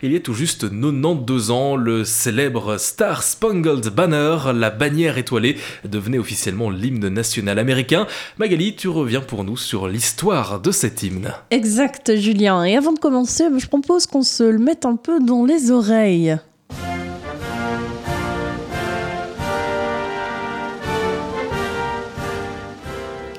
Il y a tout juste 92 ans, le célèbre Star Spangled Banner, la bannière étoilée, devenait officiellement l'hymne national américain. Magali, tu reviens pour nous sur l'histoire de cet hymne. Exact, Julien. Et avant de commencer, je propose qu'on se le mette un peu dans les oreilles.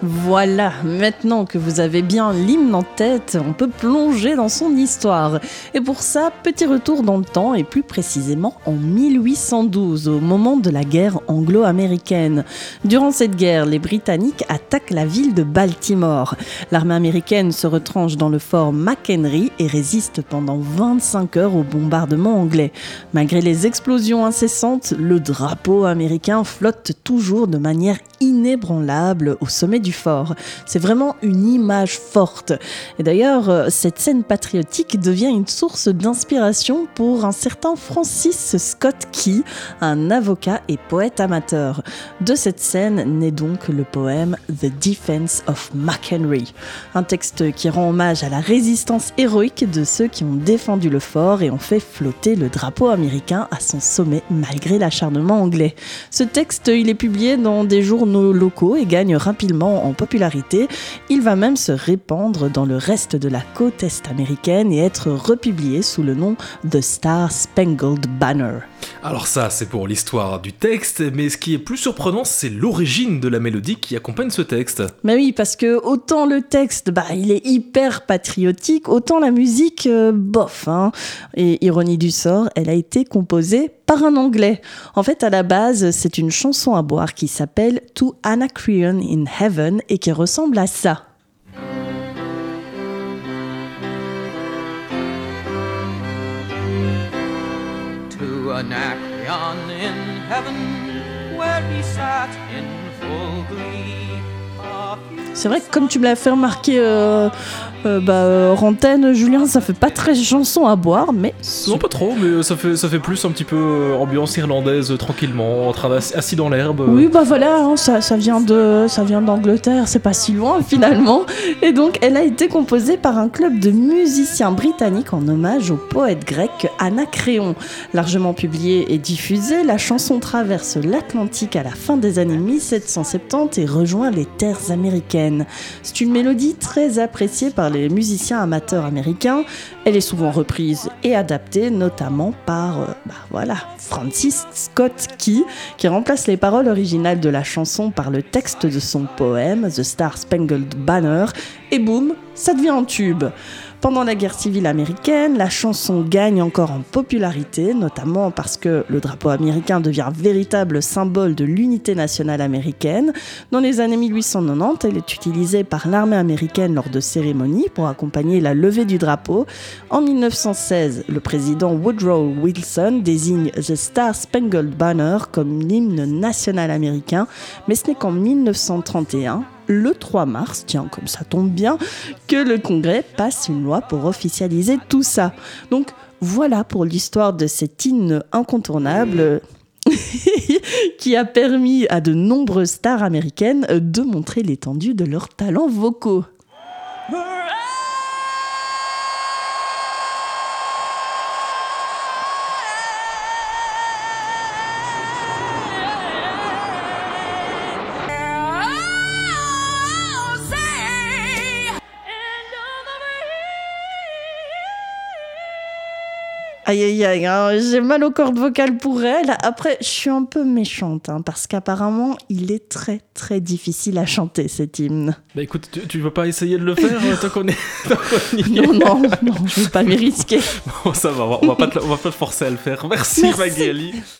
Voilà, maintenant que vous avez bien l'hymne en tête, on peut plonger dans son histoire. Et pour ça, petit retour dans le temps et plus précisément en 1812, au moment de la guerre anglo-américaine. Durant cette guerre, les Britanniques attaquent la ville de Baltimore. L'armée américaine se retranche dans le fort McHenry et résiste pendant 25 heures au bombardement anglais. Malgré les explosions incessantes, le drapeau américain flotte toujours de manière inébranlable au sommet du fort. C'est vraiment une image forte. Et d'ailleurs, euh, cette scène patriotique devient une source d'inspiration pour un certain Francis Scott Key, un avocat et poète amateur. De cette scène naît donc le poème The Defense of McHenry, un texte qui rend hommage à la résistance héroïque de ceux qui ont défendu le fort et ont fait flotter le drapeau américain à son sommet malgré l'acharnement anglais. Ce texte, il est publié dans des journaux locaux et gagne rapidement en popularité. Il va même se répandre dans le reste de la côte est américaine et être republié sous le nom de Star Spangled Banner. Alors ça, c'est pour l'histoire du texte, mais ce qui est plus surprenant, c'est l'origine de la mélodie qui accompagne ce texte. Mais oui, parce que autant le texte, bah, il est hyper patriotique, autant la musique, euh, bof. Hein. Et ironie du sort, elle a été composée par un Anglais. En fait, à la base, c'est une chanson à boire qui s'appelle To Anacreon in Heaven et qui ressemble à ça. C'est vrai que comme tu me l'as fait remarquer euh, euh, bah, euh, Julien, ça fait pas très chanson à boire, mais Non, pas trop, mais ça fait, ça fait plus un petit peu ambiance irlandaise, tranquillement, en train assis dans l'herbe. Oui, bah voilà, hein, ça, ça vient de, ça vient d'Angleterre, c'est pas si loin finalement. Et donc, elle a été composée par un club de musiciens britanniques en hommage au poète grec Anacréon. Largement publiée et diffusée, la chanson traverse l'Atlantique à la fin des années 1770 et rejoint les terres américaines. C'est une mélodie très appréciée par les musiciens amateurs américains. Elle est souvent reprise et adaptée, notamment par, euh, bah Francis Scott Key, qui remplace les paroles originales de la chanson par le texte de son poème The Star Spangled Banner, et boum, ça devient un tube. Pendant la guerre civile américaine, la chanson gagne encore en popularité, notamment parce que le drapeau américain devient véritable symbole de l'unité nationale américaine. Dans les années 1890, elle est utilisée par l'armée américaine lors de cérémonies pour accompagner la levée du drapeau. En 1916, le président Woodrow Wilson désigne The Star Spangled Banner comme l'hymne national américain, mais ce n'est qu'en 1931 le 3 mars, tiens, comme ça tombe bien, que le Congrès passe une loi pour officialiser tout ça. Donc voilà pour l'histoire de cet hymne incontournable qui a permis à de nombreuses stars américaines de montrer l'étendue de leurs talents vocaux. Aïe aïe aïe, hein, j'ai mal aux cordes vocales pour elle. Après, je suis un peu méchante, hein, parce qu'apparemment, il est très très difficile à chanter cet hymne. Bah écoute, tu, tu veux pas essayer de le faire euh, tant qu'on est, tant Non, non, non, je ne vais pas m'y risquer. Bon, ça va, on va, on va pas te, on va pas te forcer à le faire. Merci, Merci. Magali.